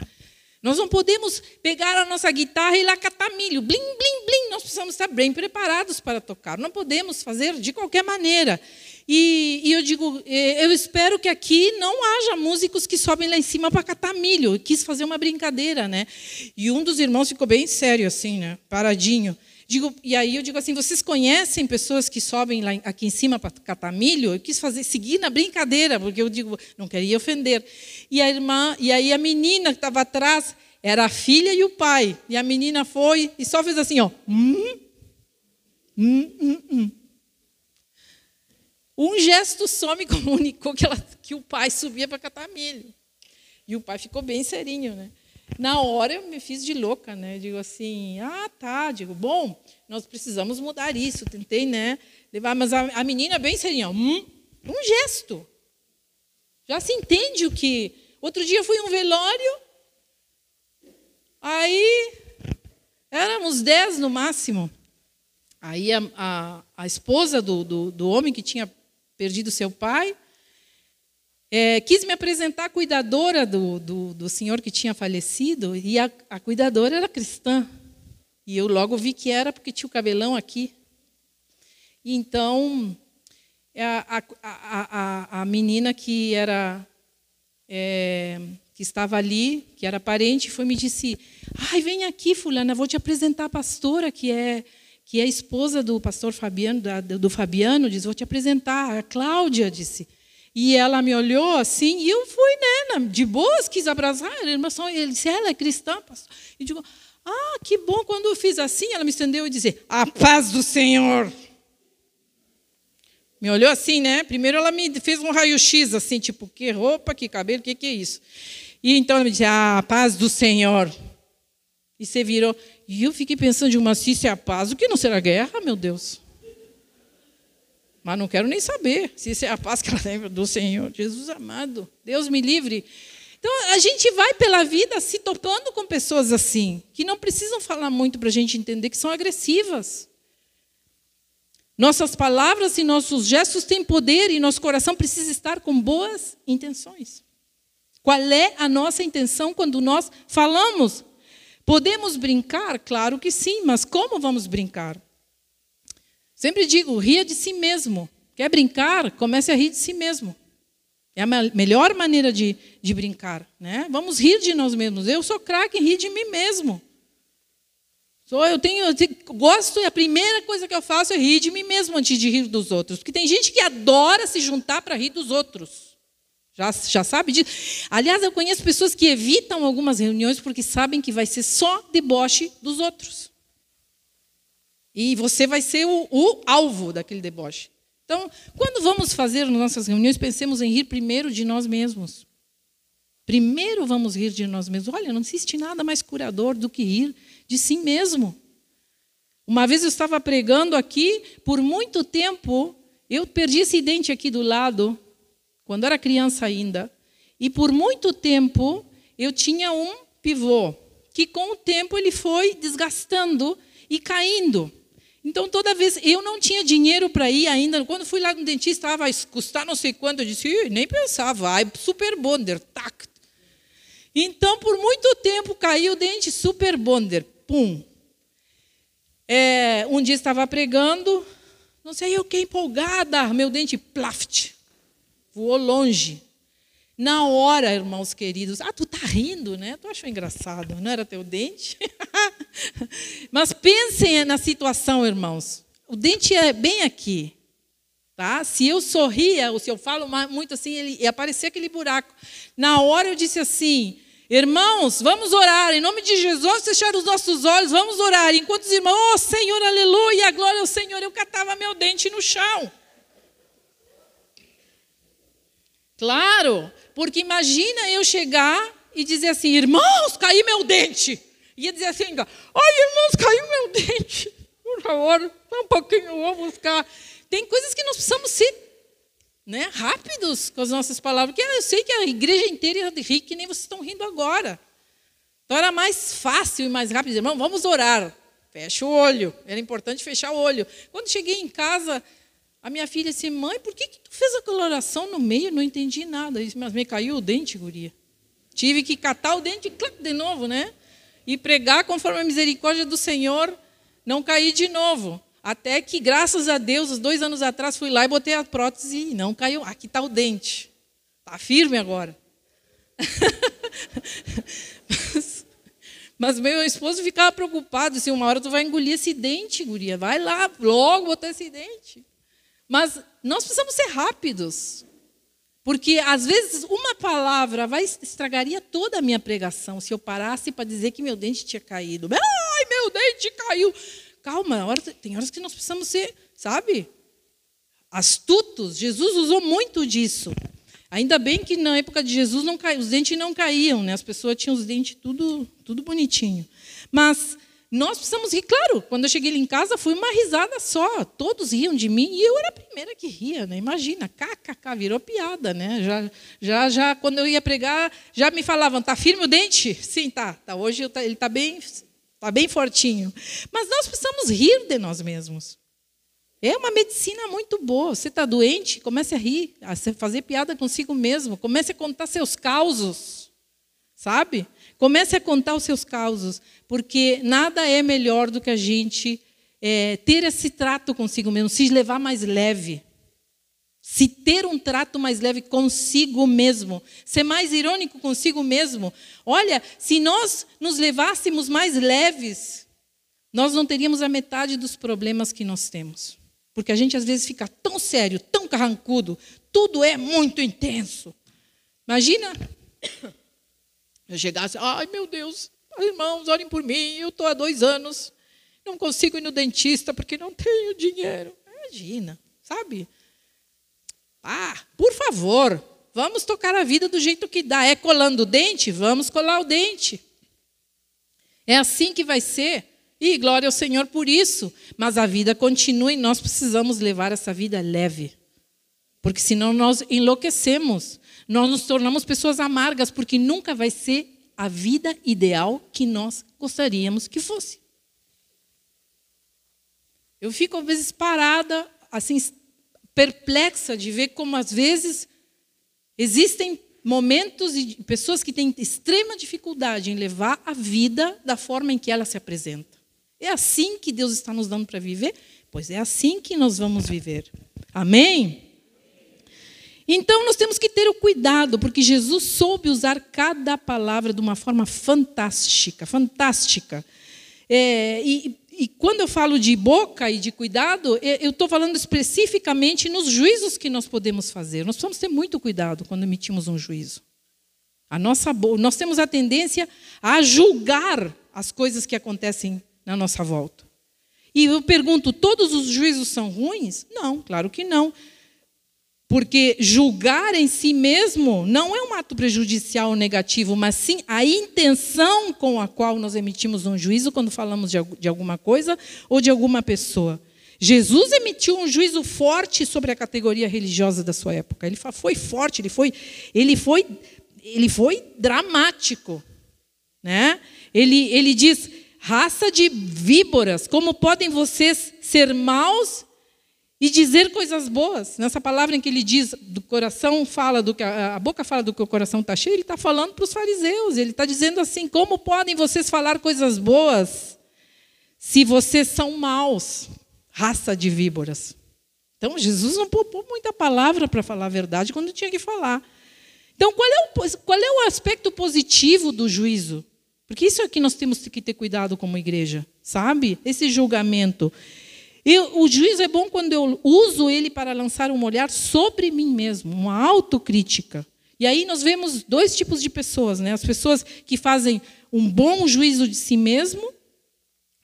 Nós não podemos pegar a nossa guitarra e lá catar milho, blim, blim, blim. Nós precisamos estar bem preparados para tocar. Não podemos fazer de qualquer maneira. E, e, eu digo, eh, eu espero que aqui não haja músicos que sobem lá em cima para catar milho. Eu quis fazer uma brincadeira, né? E um dos irmãos ficou bem sério assim, né? Paradinho. Digo, e aí eu digo assim, vocês conhecem pessoas que sobem lá aqui em cima para catar milho? Eu quis fazer seguir na brincadeira, porque eu digo, não queria ofender. E a irmã, e aí a menina que estava atrás era a filha e o pai. E a menina foi e só fez assim, ó. Hum, hum, hum, hum. Um gesto só me comunicou que, ela, que o pai subia para catar milho. E o pai ficou bem serinho, né? Na hora eu me fiz de louca, né? Digo assim, ah, tá. Digo, bom, nós precisamos mudar isso. Tentei, né? Levar, mas a, a menina bem serinha, hum, um gesto. Já se entende o que. Outro dia fui um velório, aí éramos dez no máximo. Aí a, a, a esposa do, do, do homem que tinha perdido seu pai. É, quis me apresentar a cuidadora do, do, do, senhor que tinha falecido, e a, a cuidadora era cristã. E eu logo vi que era porque tinha o cabelão aqui. E então, é, a, a, a, a menina que era é, que estava ali, que era parente, foi me disse: "Ai, vem aqui, fulana, vou te apresentar a pastora que é que é esposa do pastor Fabiano, do Fabiano, diz: Vou te apresentar. A Cláudia disse. E ela me olhou assim, e eu fui, né, de boas, quis abraçar. Ele disse: Ela é cristã, pastor. E digo: Ah, que bom. Quando eu fiz assim, ela me estendeu e disse: A paz do Senhor. Me olhou assim, né? Primeiro ela me fez um raio-x, assim, tipo, que roupa, que cabelo, que, que é isso? E então ela me disse: Ah, a paz do Senhor. E você virou. E eu fiquei pensando de uma se é a paz, o que não será guerra, meu Deus? Mas não quero nem saber se isso é a paz que ela lembra do Senhor. Jesus amado, Deus me livre. Então, a gente vai pela vida se topando com pessoas assim, que não precisam falar muito para a gente entender que são agressivas. Nossas palavras e nossos gestos têm poder e nosso coração precisa estar com boas intenções. Qual é a nossa intenção quando nós falamos Podemos brincar? Claro que sim, mas como vamos brincar? Sempre digo, ria de si mesmo. Quer brincar? Comece a rir de si mesmo. É a melhor maneira de, de brincar. Né? Vamos rir de nós mesmos. Eu sou craque em rir de mim mesmo. Sou, eu tenho, eu gosto, e a primeira coisa que eu faço é rir de mim mesmo antes de rir dos outros. Porque tem gente que adora se juntar para rir dos outros. Já, já sabe disso? Aliás, eu conheço pessoas que evitam algumas reuniões porque sabem que vai ser só deboche dos outros. E você vai ser o, o alvo daquele deboche. Então, quando vamos fazer nossas reuniões, pensemos em rir primeiro de nós mesmos. Primeiro vamos rir de nós mesmos. Olha, não existe nada mais curador do que rir de si mesmo. Uma vez eu estava pregando aqui, por muito tempo, eu perdi esse dente aqui do lado, quando era criança ainda, e por muito tempo eu tinha um pivô, que com o tempo ele foi desgastando e caindo. Então, toda vez, eu não tinha dinheiro para ir ainda. Quando fui lá no dentista, ah, vai custar não sei quanto. Eu disse, nem pensava, vai, super bonder, tac. Então, por muito tempo, caiu o dente super bonder, pum. É, um dia estava pregando, não sei, eu que empolgada, meu dente, plaft voou longe. Na hora, irmãos queridos, ah, tu tá rindo, né? Tu achou engraçado, não era teu dente? Mas pensem na situação, irmãos. O dente é bem aqui, tá? Se eu sorria ou se eu falo muito assim, ele ia aparecer aquele buraco. Na hora eu disse assim: Irmãos, vamos orar, em nome de Jesus, fechar os nossos olhos, vamos orar. Enquanto os irmãos, oh Senhor, aleluia, glória ao Senhor, eu catava meu dente no chão. Claro, porque imagina eu chegar e dizer assim, irmãos, caiu meu dente. Ia dizer assim, ai irmãos, caiu meu dente. Por favor, um pouquinho, vou buscar. Tem coisas que nós precisamos ser né, rápidos com as nossas palavras. Porque eu sei que a igreja inteira ia rir, que nem vocês estão rindo agora. Então era mais fácil e mais rápido. Irmão, vamos orar. fecha o olho. Era importante fechar o olho. Quando cheguei em casa, a minha filha disse: Mãe, por que, que tu fez aquela oração no meio? Não entendi nada. disse, Mas me caiu o dente, guria. Tive que catar o dente e de novo, né? E pregar conforme a misericórdia do Senhor, não cair de novo. Até que, graças a Deus, uns dois anos atrás, fui lá e botei a prótese e não caiu. Aqui está o dente. Está firme agora. mas, mas, meu esposo ficava preocupado. Assim, uma hora tu vai engolir esse dente, guria. Vai lá, logo botar esse dente. Mas nós precisamos ser rápidos. Porque às vezes uma palavra vai estragaria toda a minha pregação se eu parasse para dizer que meu dente tinha caído. Ai, meu dente caiu. Calma, tem horas que nós precisamos ser, sabe? Astutos. Jesus usou muito disso. Ainda bem que na época de Jesus não cai, os dentes não caíam, né? As pessoas tinham os dentes tudo, tudo bonitinho. Mas nós precisamos rir. Claro, quando eu cheguei em casa, foi uma risada só. Todos riam de mim e eu era a primeira que ria, né? Imagina, kkk, virou piada, né? Já, já, já, quando eu ia pregar, já me falavam, tá firme o dente? Sim, tá. tá hoje ele está bem, tá bem fortinho. Mas nós precisamos rir de nós mesmos. É uma medicina muito boa. Você está doente, comece a rir, a fazer piada consigo mesmo, comece a contar seus causos, sabe? Comece a contar os seus causos, porque nada é melhor do que a gente é, ter esse trato consigo mesmo, se levar mais leve. Se ter um trato mais leve consigo mesmo, ser mais irônico consigo mesmo. Olha, se nós nos levássemos mais leves, nós não teríamos a metade dos problemas que nós temos. Porque a gente às vezes fica tão sério, tão carrancudo, tudo é muito intenso. Imagina eu chegasse, ai meu Deus, irmãos, orem por mim, eu estou há dois anos, não consigo ir no dentista porque não tenho dinheiro. Imagina, sabe? Ah, por favor, vamos tocar a vida do jeito que dá. É colando o dente? Vamos colar o dente. É assim que vai ser. E glória ao Senhor por isso. Mas a vida continua e nós precisamos levar essa vida leve. Porque senão nós enlouquecemos. Nós nos tornamos pessoas amargas, porque nunca vai ser a vida ideal que nós gostaríamos que fosse. Eu fico, às vezes, parada, assim, perplexa de ver como, às vezes, existem momentos e pessoas que têm extrema dificuldade em levar a vida da forma em que ela se apresenta. É assim que Deus está nos dando para viver? Pois é assim que nós vamos viver. Amém? Então nós temos que ter o cuidado, porque Jesus soube usar cada palavra de uma forma fantástica, fantástica. É, e, e, quando eu falo de boca e de cuidado, é, eu estou falando especificamente nos juízos que nós podemos fazer. Nós precisamos ter muito cuidado quando emitimos um juízo. A nossa, nós temos a tendência a julgar as coisas que acontecem na nossa volta. E eu pergunto: todos os juízos são ruins? Não, claro que não. Porque julgar em si mesmo não é um ato prejudicial ou negativo, mas sim a intenção com a qual nós emitimos um juízo quando falamos de alguma coisa ou de alguma pessoa. Jesus emitiu um juízo forte sobre a categoria religiosa da sua época. Ele foi forte, ele foi, ele foi, ele foi dramático, né? Ele, ele diz: raça de víboras, como podem vocês ser maus e dizer coisas boas. Nessa palavra em que ele diz do coração fala do que a boca fala do que o coração está cheio, ele está falando para os fariseus. Ele está dizendo assim: como podem vocês falar coisas boas se vocês são maus, raça de víboras? Então Jesus não poupou muita palavra para falar a verdade quando tinha que falar. Então qual é o, qual é o aspecto positivo do juízo? Porque isso é que nós temos que ter cuidado como igreja, sabe? Esse julgamento. Eu, o juízo é bom quando eu uso ele para lançar um olhar sobre mim mesmo, uma autocrítica. E aí nós vemos dois tipos de pessoas, né? As pessoas que fazem um bom juízo de si mesmo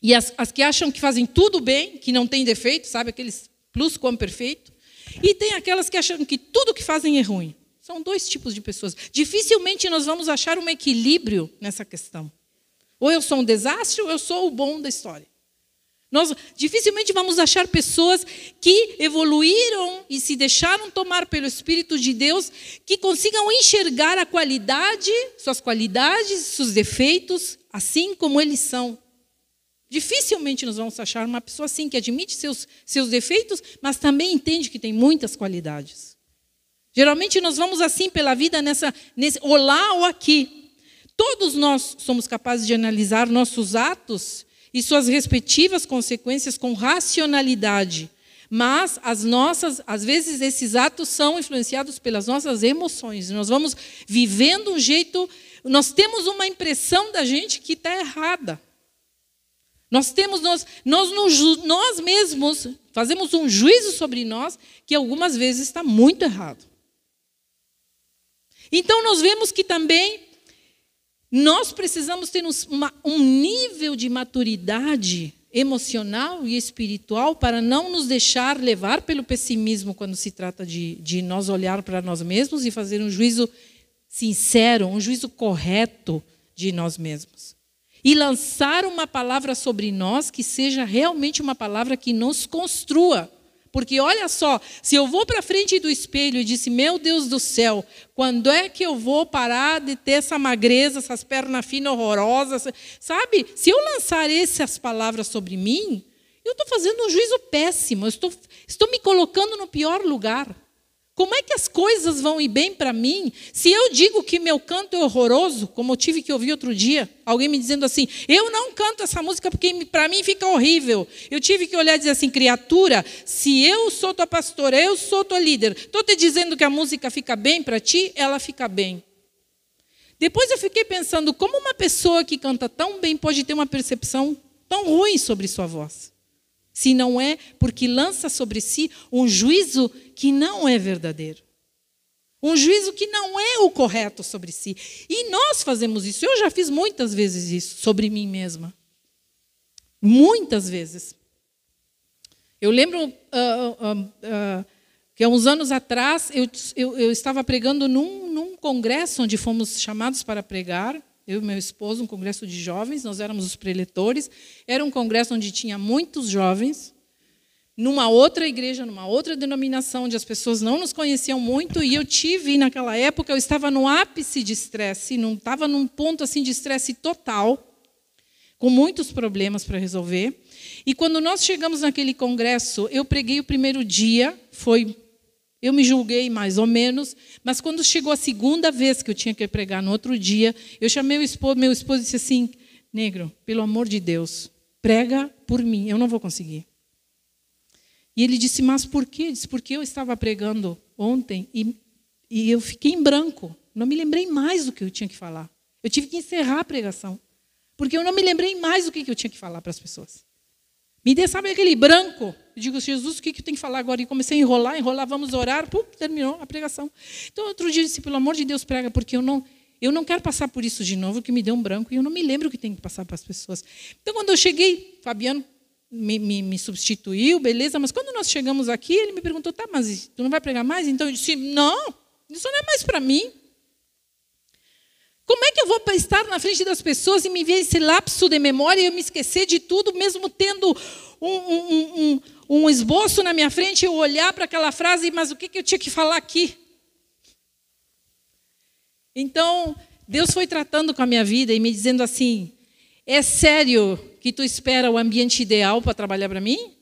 e as, as que acham que fazem tudo bem, que não tem defeito, sabe? Aqueles plus como perfeito. E tem aquelas que acham que tudo que fazem é ruim. São dois tipos de pessoas. Dificilmente nós vamos achar um equilíbrio nessa questão. Ou eu sou um desastre ou eu sou o bom da história. Nós dificilmente vamos achar pessoas que evoluíram e se deixaram tomar pelo Espírito de Deus, que consigam enxergar a qualidade, suas qualidades, seus defeitos, assim como eles são. Dificilmente nós vamos achar uma pessoa assim, que admite seus, seus defeitos, mas também entende que tem muitas qualidades. Geralmente nós vamos assim pela vida, nessa, nesse, ou lá ou aqui. Todos nós somos capazes de analisar nossos atos e suas respectivas consequências com racionalidade. Mas as nossas, às vezes esses atos são influenciados pelas nossas emoções. Nós vamos vivendo um jeito, nós temos uma impressão da gente que está errada. Nós temos, nós, nós, nós mesmos fazemos um juízo sobre nós que algumas vezes está muito errado. Então nós vemos que também nós precisamos ter um nível de maturidade emocional e espiritual para não nos deixar levar pelo pessimismo quando se trata de, de nós olhar para nós mesmos e fazer um juízo sincero, um juízo correto de nós mesmos e lançar uma palavra sobre nós que seja realmente uma palavra que nos construa. Porque olha só, se eu vou para frente do espelho e disse, meu Deus do céu, quando é que eu vou parar de ter essa magreza, essas pernas finas horrorosas? Sabe? Se eu lançar essas palavras sobre mim, eu estou fazendo um juízo péssimo, eu estou, estou me colocando no pior lugar. Como é que as coisas vão ir bem para mim se eu digo que meu canto é horroroso, como eu tive que ouvir outro dia, alguém me dizendo assim: eu não canto essa música porque para mim fica horrível. Eu tive que olhar e dizer assim: criatura, se eu sou tua pastora, eu sou tua líder, estou te dizendo que a música fica bem para ti, ela fica bem. Depois eu fiquei pensando como uma pessoa que canta tão bem pode ter uma percepção tão ruim sobre sua voz se não é porque lança sobre si um juízo que não é verdadeiro. Um juízo que não é o correto sobre si. E nós fazemos isso. Eu já fiz muitas vezes isso sobre mim mesma. Muitas vezes. Eu lembro uh, uh, uh, que há uns anos atrás eu, eu, eu estava pregando num, num congresso onde fomos chamados para pregar eu e meu esposo, um congresso de jovens, nós éramos os preletores. Era um congresso onde tinha muitos jovens, numa outra igreja, numa outra denominação, onde as pessoas não nos conheciam muito, e eu tive, naquela época, eu estava no ápice de estresse, não estava num ponto assim de estresse total, com muitos problemas para resolver. E quando nós chegamos naquele congresso, eu preguei o primeiro dia, foi eu me julguei mais ou menos, mas quando chegou a segunda vez que eu tinha que pregar no outro dia, eu chamei o esposo, meu esposo disse assim: Negro, pelo amor de Deus, prega por mim, eu não vou conseguir. E ele disse: Mas por quê? Disse: Porque eu estava pregando ontem e, e eu fiquei em branco, não me lembrei mais do que eu tinha que falar. Eu tive que encerrar a pregação, porque eu não me lembrei mais do que eu tinha que falar para as pessoas. Me dê, sabe aquele branco? Eu digo, Jesus, o que eu tenho que falar agora? E comecei a enrolar, enrolar, vamos orar. Pum, terminou a pregação. Então, outro dia eu disse, pelo amor de Deus, prega, porque eu não, eu não quero passar por isso de novo, que me deu um branco, e eu não me lembro o que tem que passar para as pessoas. Então, quando eu cheguei, Fabiano me, me, me, substituiu, beleza, mas quando nós chegamos aqui, ele me perguntou, tá, mas tu não vai pregar mais? Então eu disse, não, isso não é mais para mim. Como é que eu vou estar na frente das pessoas e me ver esse lapso de memória e eu me esquecer de tudo, mesmo tendo um, um, um, um esboço na minha frente, eu olhar para aquela frase, mas o que, que eu tinha que falar aqui? Então, Deus foi tratando com a minha vida e me dizendo assim: é sério que tu espera o ambiente ideal para trabalhar para mim?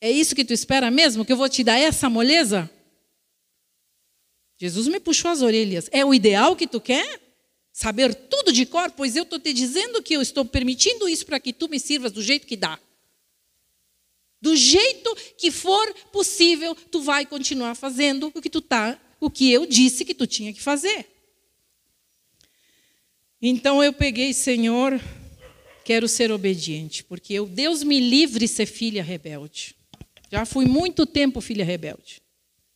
É isso que tu espera mesmo? Que eu vou te dar essa moleza? Jesus me puxou as orelhas. É o ideal que tu quer? Saber tudo de cor, pois eu estou te dizendo que eu estou permitindo isso para que tu me sirvas do jeito que dá. Do jeito que for possível, tu vai continuar fazendo o que tu tá, o que eu disse que tu tinha que fazer. Então eu peguei, Senhor, quero ser obediente, porque eu, Deus me livre ser filha rebelde. Já fui muito tempo filha rebelde.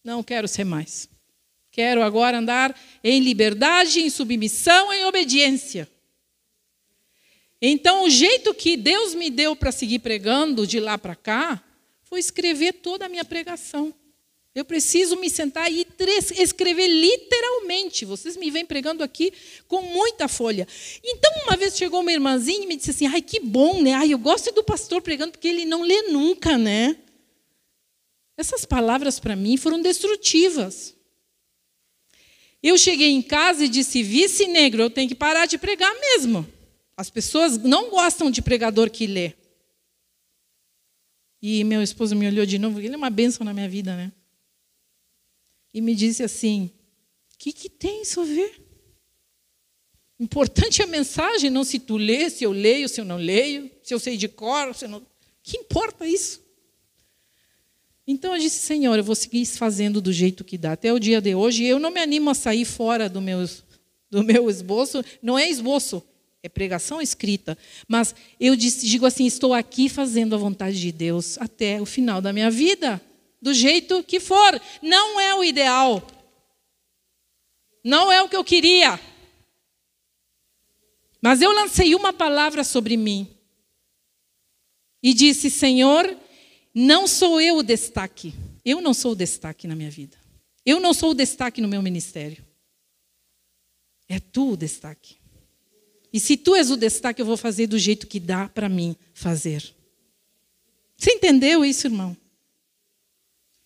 Não quero ser mais. Quero agora andar em liberdade, em submissão, em obediência. Então, o jeito que Deus me deu para seguir pregando de lá para cá foi escrever toda a minha pregação. Eu preciso me sentar e escrever literalmente. Vocês me vêm pregando aqui com muita folha. Então, uma vez chegou uma irmãzinha e me disse assim: ai, que bom, né? Ai, eu gosto do pastor pregando porque ele não lê nunca, né? Essas palavras para mim foram destrutivas. Eu cheguei em casa e disse: Vice negro, eu tenho que parar de pregar mesmo. As pessoas não gostam de pregador que lê. E meu esposo me olhou de novo, ele é uma bênção na minha vida, né? E me disse assim: O que, que tem isso a ver? Importante é a mensagem, não se tu lê, se eu leio, se eu não leio, se eu sei de cor, se eu não. Que importa isso? Então eu disse, Senhor, eu vou seguir fazendo do jeito que dá. Até o dia de hoje, eu não me animo a sair fora do meu, do meu esboço. Não é esboço, é pregação escrita. Mas eu digo assim: estou aqui fazendo a vontade de Deus até o final da minha vida, do jeito que for. Não é o ideal. Não é o que eu queria. Mas eu lancei uma palavra sobre mim. E disse: Senhor, não sou eu o destaque. Eu não sou o destaque na minha vida. Eu não sou o destaque no meu ministério. É tu o destaque. E se tu és o destaque, eu vou fazer do jeito que dá para mim fazer. Você entendeu isso, irmão?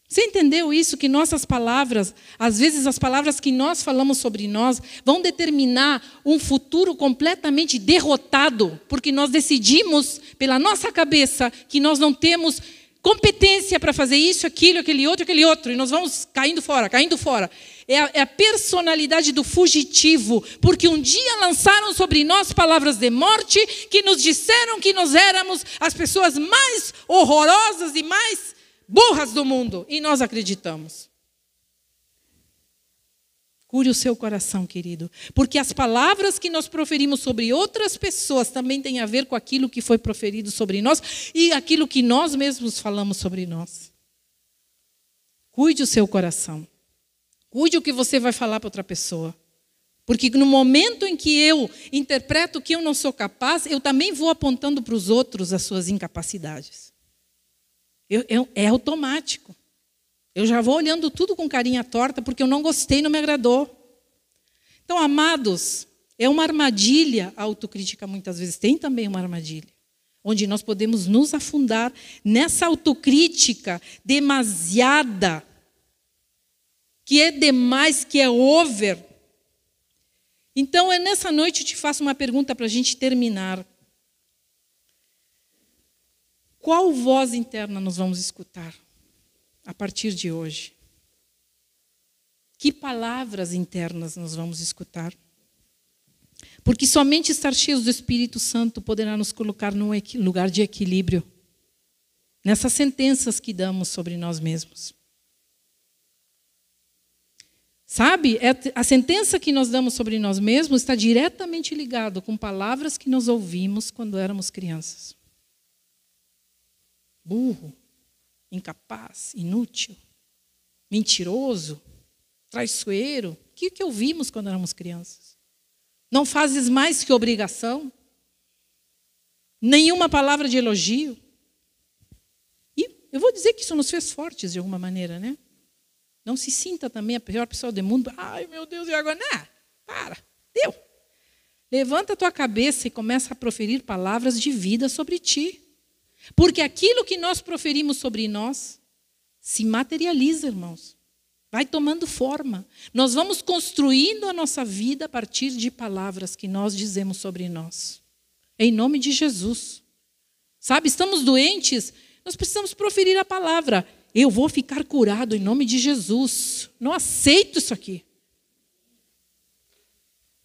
Você entendeu isso? Que nossas palavras, às vezes as palavras que nós falamos sobre nós, vão determinar um futuro completamente derrotado, porque nós decidimos pela nossa cabeça que nós não temos competência para fazer isso, aquilo, aquele outro, aquele outro, e nós vamos caindo fora, caindo fora. É a, é a, personalidade do fugitivo, porque um dia lançaram sobre nós palavras de morte que nos disseram que nós éramos as pessoas mais horrorosas e mais burras do mundo, e nós acreditamos. Cure o seu coração, querido, porque as palavras que nós proferimos sobre outras pessoas também têm a ver com aquilo que foi proferido sobre nós e aquilo que nós mesmos falamos sobre nós. Cuide o seu coração. Cuide o que você vai falar para outra pessoa. Porque no momento em que eu interpreto que eu não sou capaz, eu também vou apontando para os outros as suas incapacidades. Eu, eu, é automático. Eu já vou olhando tudo com carinha torta porque eu não gostei, não me agradou. Então, amados, é uma armadilha a autocrítica muitas vezes. Tem também uma armadilha. Onde nós podemos nos afundar nessa autocrítica demasiada, que é demais, que é over. Então, é nessa noite eu te faço uma pergunta para a gente terminar. Qual voz interna nós vamos escutar? A partir de hoje? Que palavras internas nós vamos escutar? Porque somente estar cheios do Espírito Santo poderá nos colocar num lugar de equilíbrio, nessas sentenças que damos sobre nós mesmos. Sabe, é a sentença que nós damos sobre nós mesmos está diretamente ligado com palavras que nós ouvimos quando éramos crianças. Burro, incapaz, inútil, mentiroso, traiçoeiro. O que, que ouvimos quando éramos crianças? Não fazes mais que obrigação? Nenhuma palavra de elogio? E eu vou dizer que isso nos fez fortes de alguma maneira, né? Não se sinta também a pior pessoa do mundo. Ai, meu Deus, e agora? Não, para, deu. Levanta a tua cabeça e começa a proferir palavras de vida sobre ti. Porque aquilo que nós proferimos sobre nós se materializa, irmãos. Vai tomando forma. Nós vamos construindo a nossa vida a partir de palavras que nós dizemos sobre nós. Em nome de Jesus. Sabe, estamos doentes, nós precisamos proferir a palavra. Eu vou ficar curado em nome de Jesus. Não aceito isso aqui.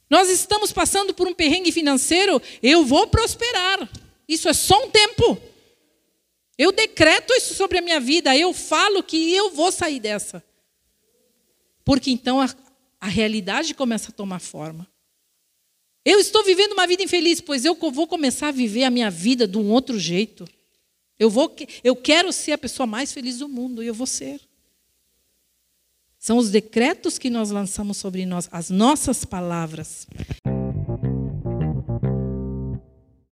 Nós estamos passando por um perrengue financeiro, eu vou prosperar. Isso é só um tempo. Eu decreto isso sobre a minha vida, eu falo que eu vou sair dessa. Porque então a, a realidade começa a tomar forma. Eu estou vivendo uma vida infeliz, pois eu vou começar a viver a minha vida de um outro jeito. Eu, vou, eu quero ser a pessoa mais feliz do mundo e eu vou ser. São os decretos que nós lançamos sobre nós, as nossas palavras.